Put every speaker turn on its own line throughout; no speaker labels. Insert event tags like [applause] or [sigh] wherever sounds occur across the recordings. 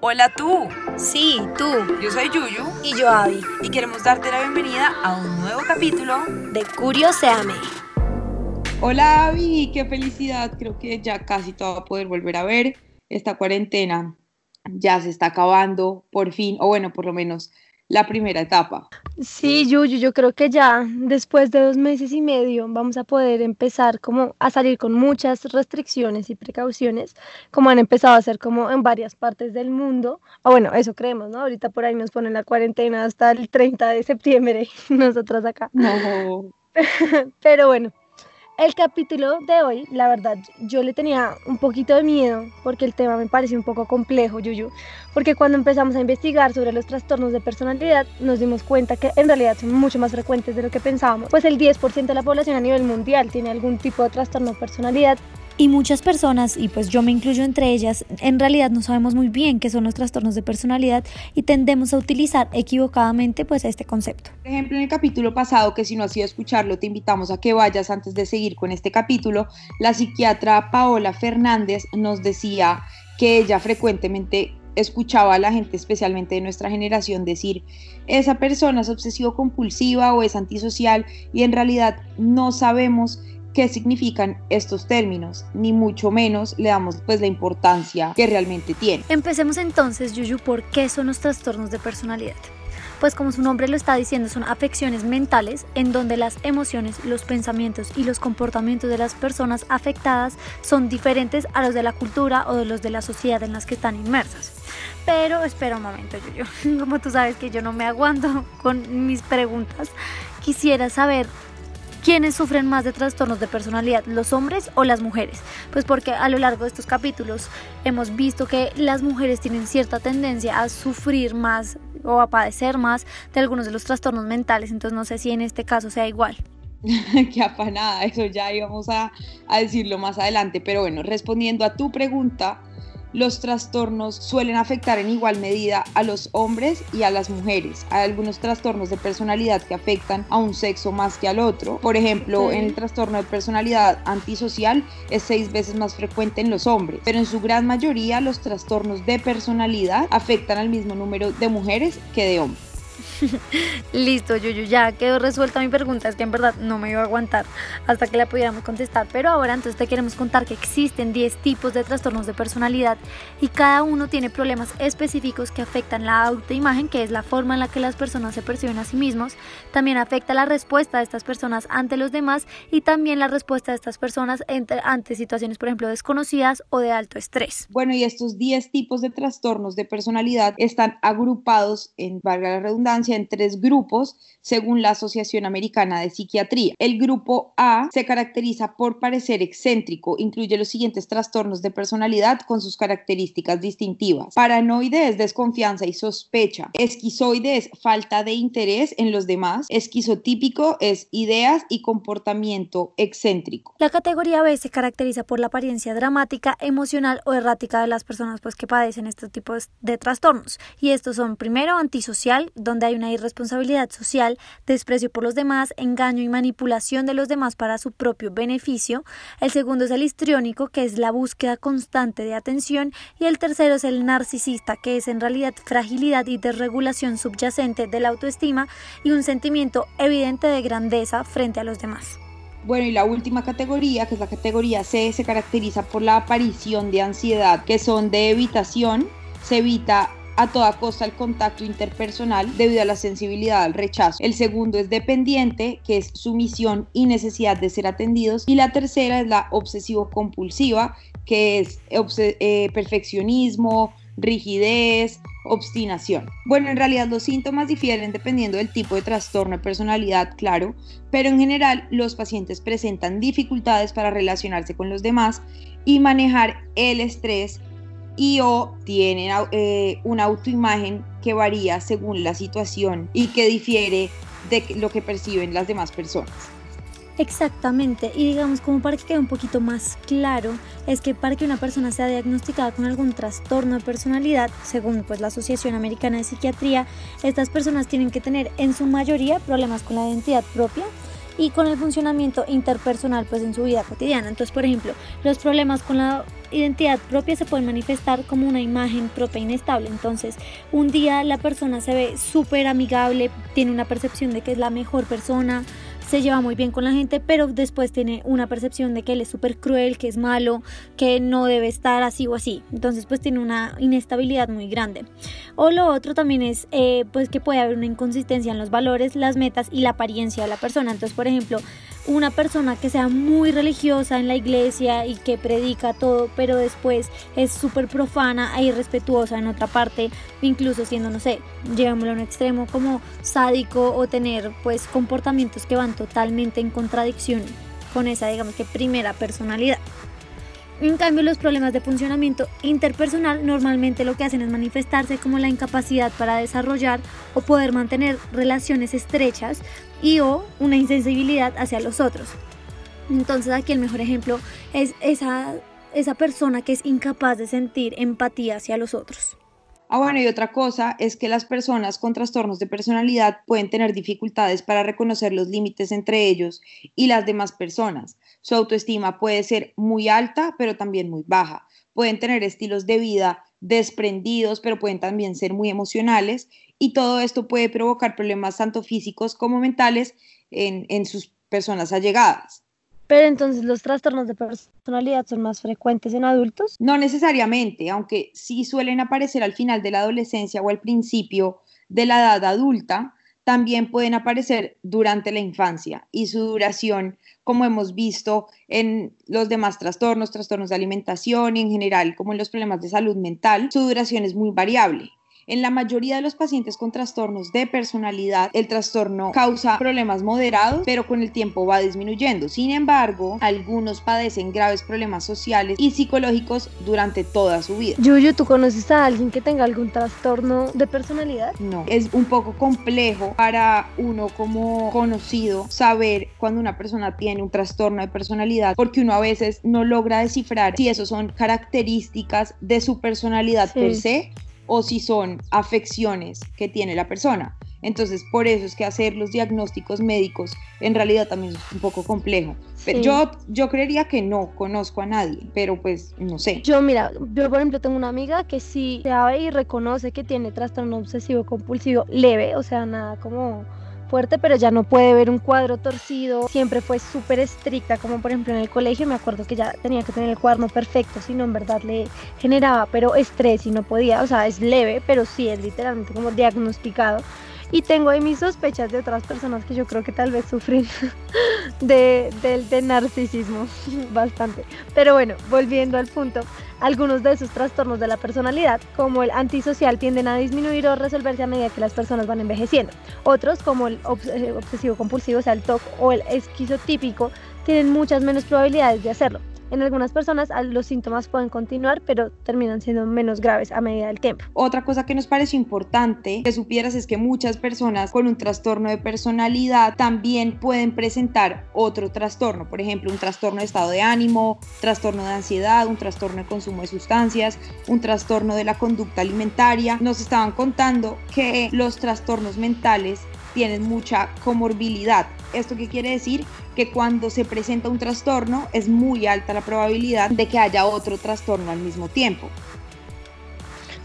Hola tú,
Sí, tú.
yo soy Yuyu
Y yo, Abby.
y queremos darte la bienvenida a un nuevo capítulo.
De Curioseame.
Hola Avi, qué felicidad. Creo que ya casi todo va a poder volver a ver. Esta cuarentena ya se está acabando, por fin, o bueno, por lo menos la primera etapa.
Sí, Yuyu, yo creo que ya después de dos meses y medio vamos a poder empezar como a salir con muchas restricciones y precauciones, como han empezado a hacer como en varias partes del mundo. O bueno, eso creemos, ¿no? Ahorita por ahí nos ponen la cuarentena hasta el 30 de septiembre, [laughs] nosotras acá.
No, [laughs]
Pero bueno, el capítulo de hoy, la verdad, yo le tenía un poquito de miedo porque el tema me pareció un poco complejo, Yuyu. Porque cuando empezamos a investigar sobre los trastornos de personalidad, nos dimos cuenta que en realidad son mucho más frecuentes de lo que pensábamos. Pues el 10% de la población a nivel mundial tiene algún tipo de trastorno de personalidad
Y muchas personas, y pues yo me incluyo entre ellas, en realidad no sabemos muy bien qué son los trastornos de personalidad y tendemos a utilizar equivocadamente pues este concepto.
Por ejemplo, en el capítulo pasado, que si no has ido a escucharlo, te invitamos a que vayas antes de seguir con este capítulo, la psiquiatra Paola Fernández nos decía que ella frecuentemente escuchaba a la gente, especialmente de nuestra generación, decir, esa persona es obsesivo compulsiva o es antisocial y en realidad no sabemos qué significan estos términos, ni mucho menos le damos pues la importancia que realmente tiene.
Empecemos entonces, Yuyu, por qué son los trastornos de personalidad. Pues como su nombre lo está diciendo, son afecciones mentales en donde las emociones, los pensamientos y los comportamientos de las personas afectadas son diferentes a los de la cultura o de los de la sociedad en las que están inmersas. Pero espera un momento, Yuyu. [laughs] Como tú sabes que yo no me aguanto con mis preguntas, quisiera saber ¿Quiénes sufren más de trastornos de personalidad, los hombres o las mujeres? Pues porque a lo largo de estos capítulos hemos visto que las mujeres tienen cierta tendencia a sufrir más o a padecer más de algunos de los trastornos mentales, entonces no sé si en este caso sea igual. [laughs]
Qué afanada, eso ya íbamos a, a decirlo más adelante, pero bueno, respondiendo a tu pregunta, los trastornos suelen afectar en igual medida a los hombres y a las mujeres. Hay algunos trastornos de personalidad que afectan a un sexo más que al otro. Por ejemplo, en el trastorno de personalidad antisocial es seis veces más frecuente en los hombres, pero en su gran mayoría los trastornos de personalidad afectan al mismo número de mujeres que de hombres. [laughs]
Listo, Yuyu, ya quedó resuelta mi pregunta, es que en verdad no me iba a aguantar hasta que la pudiéramos contestar, pero ahora entonces te queremos contar que existen 10 tipos de trastornos de personalidad y cada uno tiene problemas específicos que afectan la autoimagen, que es la forma en la que las personas se perciben a sí mismos, también afecta la respuesta de estas personas ante los demás y también la respuesta de estas personas ante, situaciones, por ejemplo, desconocidas o de alto estrés.
Bueno, y estos 10 tipos de trastornos de personalidad están agrupados, en valga la redundancia, en tres grupos según la Asociación Americana de Psiquiatría. El grupo A se caracteriza por parecer excéntrico, incluye los siguientes trastornos de personalidad con sus características distintivas. Paranoide es desconfianza y sospecha. Esquizoide es falta de interés en los demás. Esquizotípico es ideas y comportamiento excéntrico.
La categoría B se caracteriza por la apariencia dramática, emocional o errática de las personas pues, que padecen estos tipos de trastornos. Y estos son primero antisocial, donde hay una irresponsabilidad social, desprecio por los demás, engaño y manipulación de los demás para su propio beneficio. El segundo es el histriónico, que es la búsqueda constante de atención. Y el tercero es el narcisista, que es en realidad fragilidad y desregulación subyacente de la autoestima y un sentimiento evidente de grandeza frente a los demás.
Bueno, y la última categoría, que es la categoría C, se caracteriza por la aparición de ansiedad, que son de evitación, se evita a toda costa el contacto interpersonal debido a la sensibilidad al rechazo. El segundo es dependiente, que es sumisión y necesidad de ser atendidos. Y la tercera es la obsesivo-compulsiva, que es eh, perfeccionismo, rigidez, obstinación. Bueno, en realidad los síntomas difieren dependiendo del tipo de trastorno de personalidad, claro, pero en general los pacientes presentan dificultades para relacionarse con los demás y manejar el estrés y o tienen eh, una autoimagen que varía según la situación y que difiere de lo que perciben las demás personas.
Exactamente, y digamos como para que quede un poquito más claro, es que para que una persona sea diagnosticada con algún trastorno de personalidad, según pues la Asociación Americana de Psiquiatría, estas personas tienen que tener en su mayoría problemas con la identidad propia, y con el funcionamiento interpersonal pues en su vida cotidiana. Entonces, por ejemplo, los problemas con la identidad propia se pueden manifestar como una imagen propia inestable. Entonces, un día la persona se ve súper amigable, tiene una percepción de que es la mejor persona, se lleva muy bien con la gente, pero después tiene una percepción de que él es súper cruel, que es malo, que no debe estar así o así. Entonces pues tiene una inestabilidad muy grande. O lo otro también es eh, pues que puede haber una inconsistencia en los valores, las metas y la apariencia de la persona. Entonces por ejemplo una persona que sea muy religiosa en la iglesia y que predica todo, pero después es súper profana e irrespetuosa en otra parte, incluso siendo, no sé, llevámoslo a un extremo como sádico o tener pues comportamientos que van totalmente en contradicción con esa, digamos que primera personalidad. En cambio, los problemas de funcionamiento interpersonal normalmente lo que hacen es manifestarse como la incapacidad para desarrollar o poder mantener relaciones estrechas y o una insensibilidad hacia los otros. Entonces aquí el mejor ejemplo es esa, esa persona que es incapaz de sentir empatía hacia los otros.
Ah, bueno, y otra cosa es que las personas con trastornos de personalidad pueden tener dificultades para reconocer los límites entre ellos y las demás personas. Su autoestima puede ser muy alta, pero también muy baja. Pueden tener estilos de vida desprendidos, pero pueden también ser muy emocionales y todo esto puede provocar problemas tanto físicos como mentales en, en sus personas allegadas.
Pero entonces los trastornos de personalidad son más frecuentes en adultos?
No necesariamente, aunque sí suelen aparecer al final de la adolescencia o al principio de la edad adulta, también pueden aparecer durante la infancia y su duración, como hemos visto en los demás trastornos, trastornos de alimentación y en general como en los problemas de salud mental, su duración es muy variable. En la mayoría de los pacientes con trastornos de personalidad, el trastorno causa problemas moderados, pero con el tiempo va disminuyendo. Sin embargo, algunos padecen graves problemas sociales y psicológicos durante toda su vida.
Yuyu, ¿tú conoces a alguien que tenga algún trastorno de personalidad?
No, es un poco complejo para uno como conocido saber cuando una persona tiene un trastorno de personalidad, porque uno a veces no logra descifrar si eso son características de su personalidad per se o si son afecciones que tiene la persona. Entonces, por eso es que hacer los diagnósticos médicos en realidad también es un poco complejo. Yo, yo creería que no conozco a nadie, pero pues no sé.
Yo, mira, yo por ejemplo tengo una amiga que sí sabe y reconoce que tiene trastorno obsesivo compulsivo leve, o sea, nada como fuerte, pero ya no puede ver un cuadro torcido. Siempre fue súper estricta, como por ejemplo en el colegio, me acuerdo que ya tenía que tener el cuaderno perfecto, si no en verdad le generaba, pero estrés y no podía, o sea, es leve, pero sí es literalmente como diagnosticado. Y tengo ahí mis sospechas de otras personas que yo creo que tal vez sufren [laughs] de, de narcisismo [laughs] bastante. Pero bueno, volviendo al punto, algunos de esos trastornos de la personalidad, como el antisocial, tienden a disminuir o resolverse a medida que las personas van envejeciendo. Otros, como el eh, obsesivo compulsivo, o sea, el TOC o el esquizotípico, tienen muchas menos probabilidades de hacerlo. En algunas personas los síntomas pueden continuar, pero terminan siendo menos graves a medida del tiempo.
Otra cosa que nos pareció importante que supieras es que muchas personas con un trastorno de personalidad también pueden presentar otro trastorno, por ejemplo, un trastorno de estado de ánimo, trastorno de ansiedad, un trastorno de consumo de sustancias, un trastorno de la conducta alimentaria. Nos estaban contando que los trastornos mentales tienen mucha comorbilidad. ¿Esto qué quiere decir? Que cuando se presenta un trastorno es muy alta la probabilidad de que haya otro trastorno al mismo tiempo.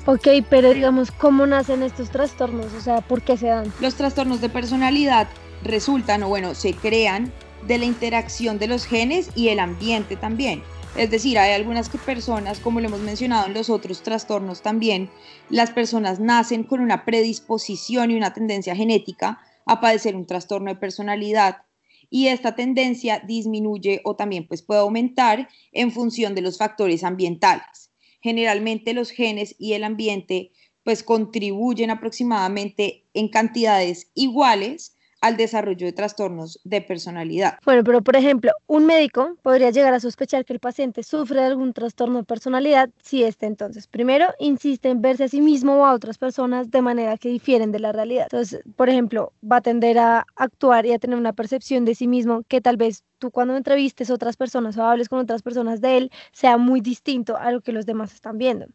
Ok, pero digamos, ¿cómo nacen estos trastornos? O sea, ¿por qué se dan?
Los trastornos de personalidad resultan, o bueno, se crean de la interacción de los genes y el ambiente también. Es decir, hay algunas personas, como lo hemos mencionado en los otros trastornos también, las personas nacen con una predisposición y una tendencia genética a padecer un trastorno de personalidad y esta tendencia disminuye o también pues puede aumentar en función de los factores ambientales. Generalmente los genes y el ambiente pues contribuyen aproximadamente en cantidades iguales al desarrollo de trastornos de personalidad.
Bueno, pero por ejemplo, un médico podría llegar a sospechar que el paciente sufre de algún trastorno de personalidad si éste entonces, primero, insiste en verse a sí mismo o a otras personas de manera que difieren de la realidad. Entonces, por ejemplo, va a tender a actuar y a tener una percepción de sí mismo que tal vez tú cuando entrevistes otras personas o hables con otras personas de él sea muy distinto a lo que los demás están viendo.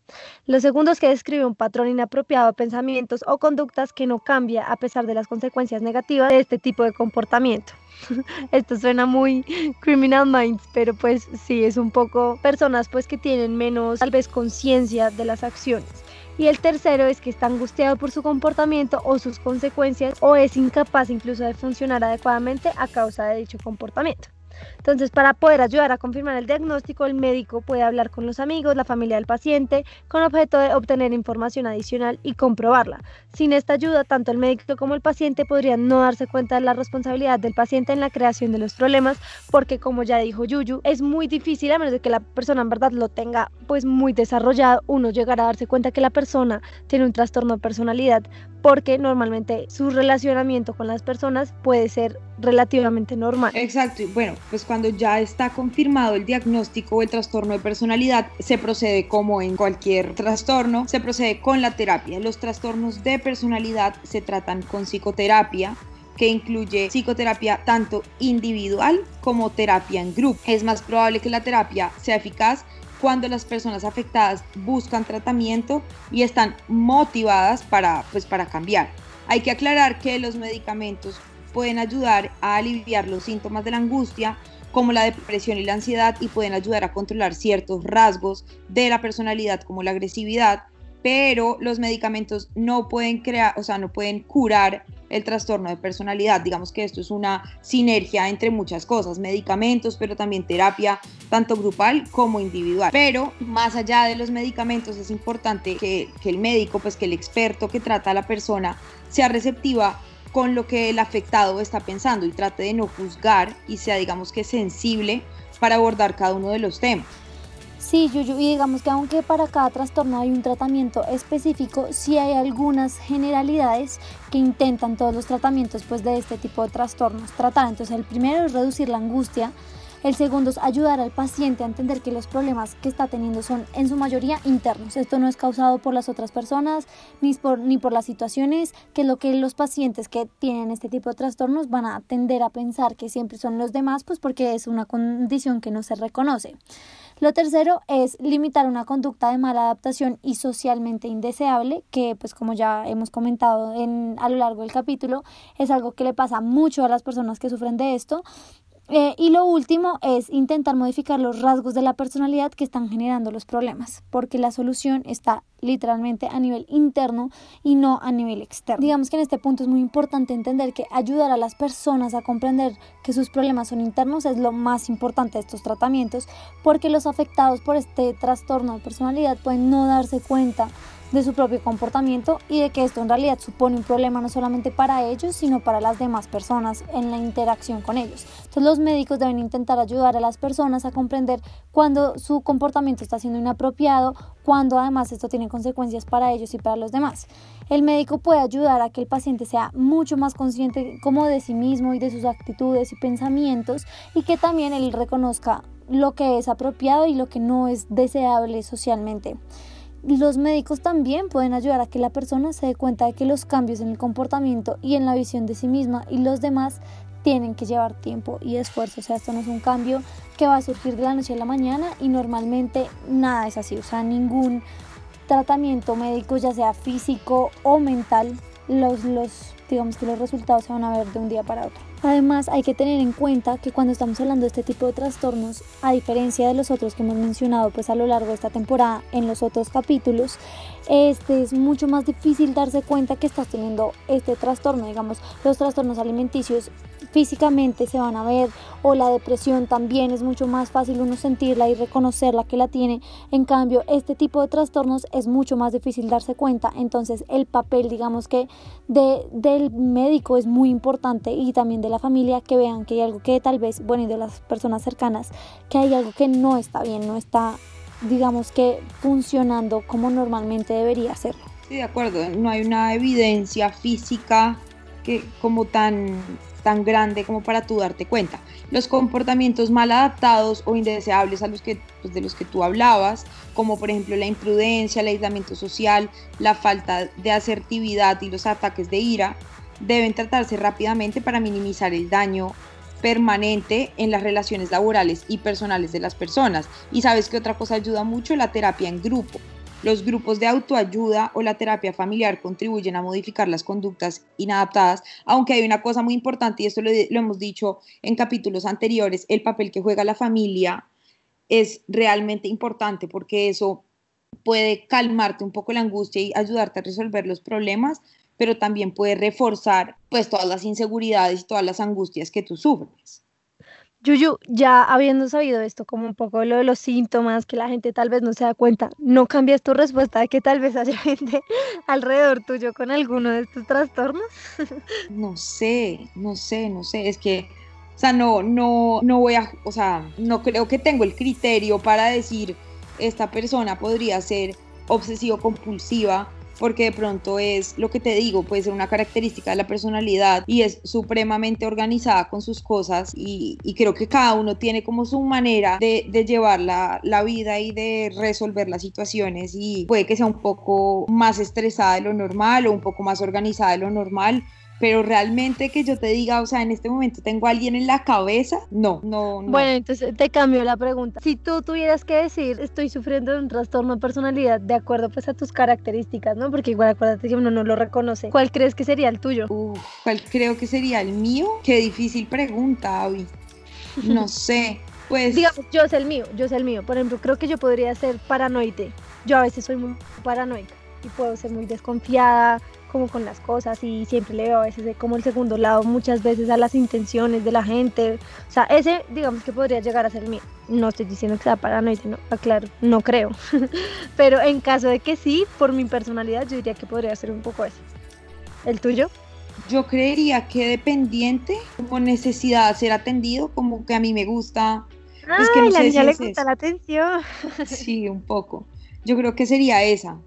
Lo segundo es que describe un patrón inapropiado de pensamientos o conductas que no cambia a pesar de las consecuencias negativas de este tipo de comportamiento. [laughs] Esto suena muy [laughs] criminal minds, pero pues sí, es un poco personas pues que tienen menos tal vez conciencia de las acciones. Y el tercero es que está angustiado por su comportamiento o sus consecuencias o es incapaz incluso de funcionar adecuadamente a causa de dicho comportamiento. Entonces, para poder ayudar a confirmar el diagnóstico, el médico puede hablar con los amigos, la familia del paciente, con objeto de obtener información adicional y comprobarla. Sin esta ayuda, tanto el médico como el paciente podrían no darse cuenta de la responsabilidad del paciente en la creación de los problemas, porque como ya dijo Yuyu, es muy difícil, a menos de que la persona en verdad lo tenga pues muy desarrollado, uno llegar a darse cuenta que la persona tiene un trastorno de personalidad, porque normalmente su relacionamiento con las personas puede ser relativamente normal.
Exacto, y bueno, pues cuando ya está confirmado el diagnóstico o el trastorno de personalidad, se procede como en cualquier trastorno, se procede con la terapia. Los trastornos de personalidad se tratan con psicoterapia que incluye psicoterapia tanto individual como terapia en grupo. Es más probable que la terapia sea eficaz cuando las personas afectadas buscan tratamiento y están motivadas para, pues, para cambiar. Hay que aclarar que los medicamentos pueden ayudar a aliviar los síntomas de la angustia, como la depresión y la ansiedad, y pueden ayudar a controlar ciertos rasgos de la personalidad, como la agresividad, pero los medicamentos no pueden crear, o sea, no pueden curar el trastorno de personalidad. Digamos que esto es una sinergia entre muchas cosas, medicamentos, pero también terapia, tanto grupal como individual. Pero más allá de los medicamentos es importante que, que el médico, pues que el experto que trata a la persona sea receptiva con lo que el afectado está pensando y trate de no juzgar y sea, digamos que, sensible para abordar cada uno de los temas.
Sí, Yuyu, y digamos que aunque para cada trastorno hay un tratamiento específico, sí hay algunas generalidades que intentan todos los tratamientos pues, de este tipo de trastornos tratar. Entonces, el primero es reducir la angustia, el segundo es ayudar al paciente a entender que los problemas que está teniendo son en su mayoría internos. Esto no es causado por las otras personas ni por, ni por las situaciones, que es lo que los pacientes que tienen este tipo de trastornos van a tender a pensar que siempre son los demás, pues porque es una condición que no se reconoce. Lo tercero es limitar una conducta de mala adaptación y socialmente indeseable, que pues como ya hemos comentado en, a lo largo del capítulo, es algo que le pasa mucho a las personas que sufren de esto eh, y lo último es intentar modificar los rasgos de la personalidad que están generando los problemas, porque la solución está literalmente a nivel interno y no a nivel externo. Digamos que en este punto es muy importante entender que ayudar a las personas a comprender que sus problemas son internos es lo más importante de estos tratamientos, porque los afectados por este trastorno de personalidad pueden no darse cuenta de su propio comportamiento y de que esto en realidad supone un problema no solamente para ellos, sino para las demás personas en la interacción con ellos. Entonces los médicos deben intentar ayudar a las personas a comprender cuando su comportamiento está siendo inapropiado, cuando además esto tiene consecuencias para ellos y para los demás. El médico puede ayudar a que el paciente sea mucho más consciente como de sí mismo y de sus actitudes y pensamientos y que también él reconozca lo que es apropiado y lo que no es deseable socialmente los médicos también pueden ayudar a que la persona se dé cuenta de que los cambios en el comportamiento y en la visión de sí misma y los demás tienen que llevar tiempo y esfuerzo. O sea, esto no es un cambio que va a surgir de la noche a la mañana y normalmente nada es así. O sea, ningún tratamiento médico, ya sea físico o mental, los, los, digamos que los resultados se van a ver de un día para otro. Además, hay que tener en cuenta que cuando estamos hablando de este tipo de trastornos, a diferencia de los otros que hemos mencionado pues a lo largo de esta temporada en los otros capítulos, este es mucho más difícil darse cuenta que estás teniendo este trastorno, digamos, los trastornos alimenticios físicamente se van a ver o la depresión también es mucho más fácil uno sentirla y reconocerla que la tiene. En cambio, este tipo de trastornos es mucho más difícil darse cuenta. Entonces, el papel, digamos que de, del médico es muy importante y también de la familia que vean que hay algo que tal vez, bueno, y de las personas cercanas, que hay algo que no está bien, no está, digamos que funcionando como normalmente debería ser.
Sí, de acuerdo, no hay una evidencia física que como tan tan grande como para tú darte cuenta. Los comportamientos mal adaptados o indeseables a los que, pues, de los que tú hablabas, como por ejemplo la imprudencia, el aislamiento social, la falta de asertividad y los ataques de ira, deben tratarse rápidamente para minimizar el daño permanente en las relaciones laborales y personales de las personas. Y sabes que otra cosa ayuda mucho, la terapia en grupo. Los grupos de autoayuda o la terapia familiar contribuyen a modificar las conductas inadaptadas, aunque hay una cosa muy importante y esto lo, hemos dicho en capítulos anteriores, el papel que juega la familia es realmente importante porque eso puede calmarte un poco la angustia y ayudarte a resolver los problemas, pero también puede reforzar pues todas las inseguridades y todas las angustias que tú sufres.
Yuyu, ya habiendo sabido esto, como un poco lo de los síntomas, que la gente tal vez no se da cuenta, ¿no cambias tu respuesta de que tal vez haya [laughs] gente alrededor tuyo con alguno de estos trastornos? [laughs]
No sé, no sé, no sé, es que, o sea, no, no, no voy a, o sea, no creo que tengo el criterio para decir, esta persona podría ser obsesivo compulsiva porque de pronto es lo que te digo, puede ser una característica de la personalidad y es supremamente organizada con sus cosas y, creo que cada uno tiene como su manera de, llevar la, la, vida y de resolver las situaciones y puede que sea un poco más estresada de lo normal o un poco más organizada de lo normal pero realmente que yo te diga, o sea, en este momento tengo a alguien en la cabeza, no, no, no.
Bueno, entonces te cambio la pregunta. Si tú tuvieras que decir, estoy sufriendo de un trastorno de personalidad de acuerdo pues a tus características, ¿no? Porque igual acuérdate que uno no lo reconoce. ¿Cuál crees que sería el tuyo?
¿Cuál creo que sería el mío? Qué difícil pregunta, Abby. [laughs] No sé. Pues
digamos, yo sé el mío, yo sé el mío. Por ejemplo, creo que yo podría ser paranoide. Yo a veces soy muy paranoica y puedo ser muy desconfiada, como con las cosas y siempre le veo a veces como el segundo lado muchas veces a las intenciones de la gente. O sea, ese digamos que podría llegar a ser mío. No estoy diciendo que sea paranoide, no, aclaro, no creo. [laughs] Pero en caso de que sí, por mi personalidad yo diría que podría ser un poco ese. ¿El tuyo?
Yo creería que dependiente, como necesidad de ser atendido, como que a mí me gusta.
Ah, que no la niña le gusta la atención.
Sí, un poco. Yo creo que sería esa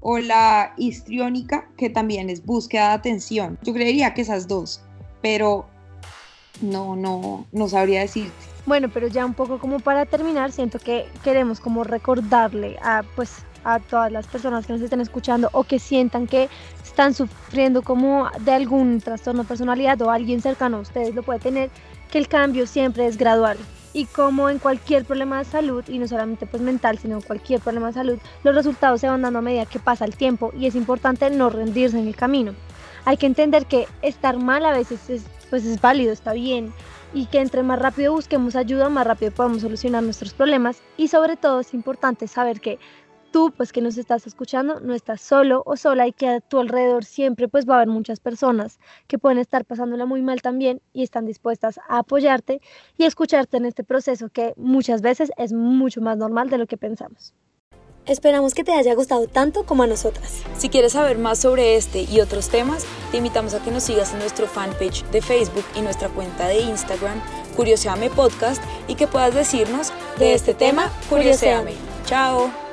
o la histriónica, que también es búsqueda de atención. Yo creería que esas dos, pero no, no, no sabría decirte.
Bueno, pero ya un poco como para terminar, siento que queremos como recordarle a pues a todas las personas que nos estén escuchando o que sientan que están sufriendo como de algún trastorno de personalidad o alguien cercano a ustedes lo puede tener, que el cambio siempre es gradual y como en cualquier problema de salud, y no solamente pues mental, sino cualquier problema de salud, los resultados se van dando a medida que pasa el tiempo y es importante no rendirse en el camino. Hay que entender que estar mal a veces es, pues es válido, está bien, y que entre más rápido busquemos ayuda, más rápido podemos solucionar nuestros problemas y sobre todo es importante saber que tú, pues que nos estás escuchando, no estás solo o sola y que a tu alrededor siempre pues va a haber muchas personas que pueden estar pasándola muy mal también y están dispuestas a apoyarte y escucharte en este proceso que muchas veces es mucho más normal de lo que pensamos.
Esperamos que te haya gustado tanto como a nosotras.
Si quieres saber más sobre este y otros temas, te invitamos a que nos sigas en nuestro fanpage de Facebook y nuestra cuenta de Instagram, Curioseame Podcast, y que puedas decirnos de, este, este tema, Curioseame. Chao.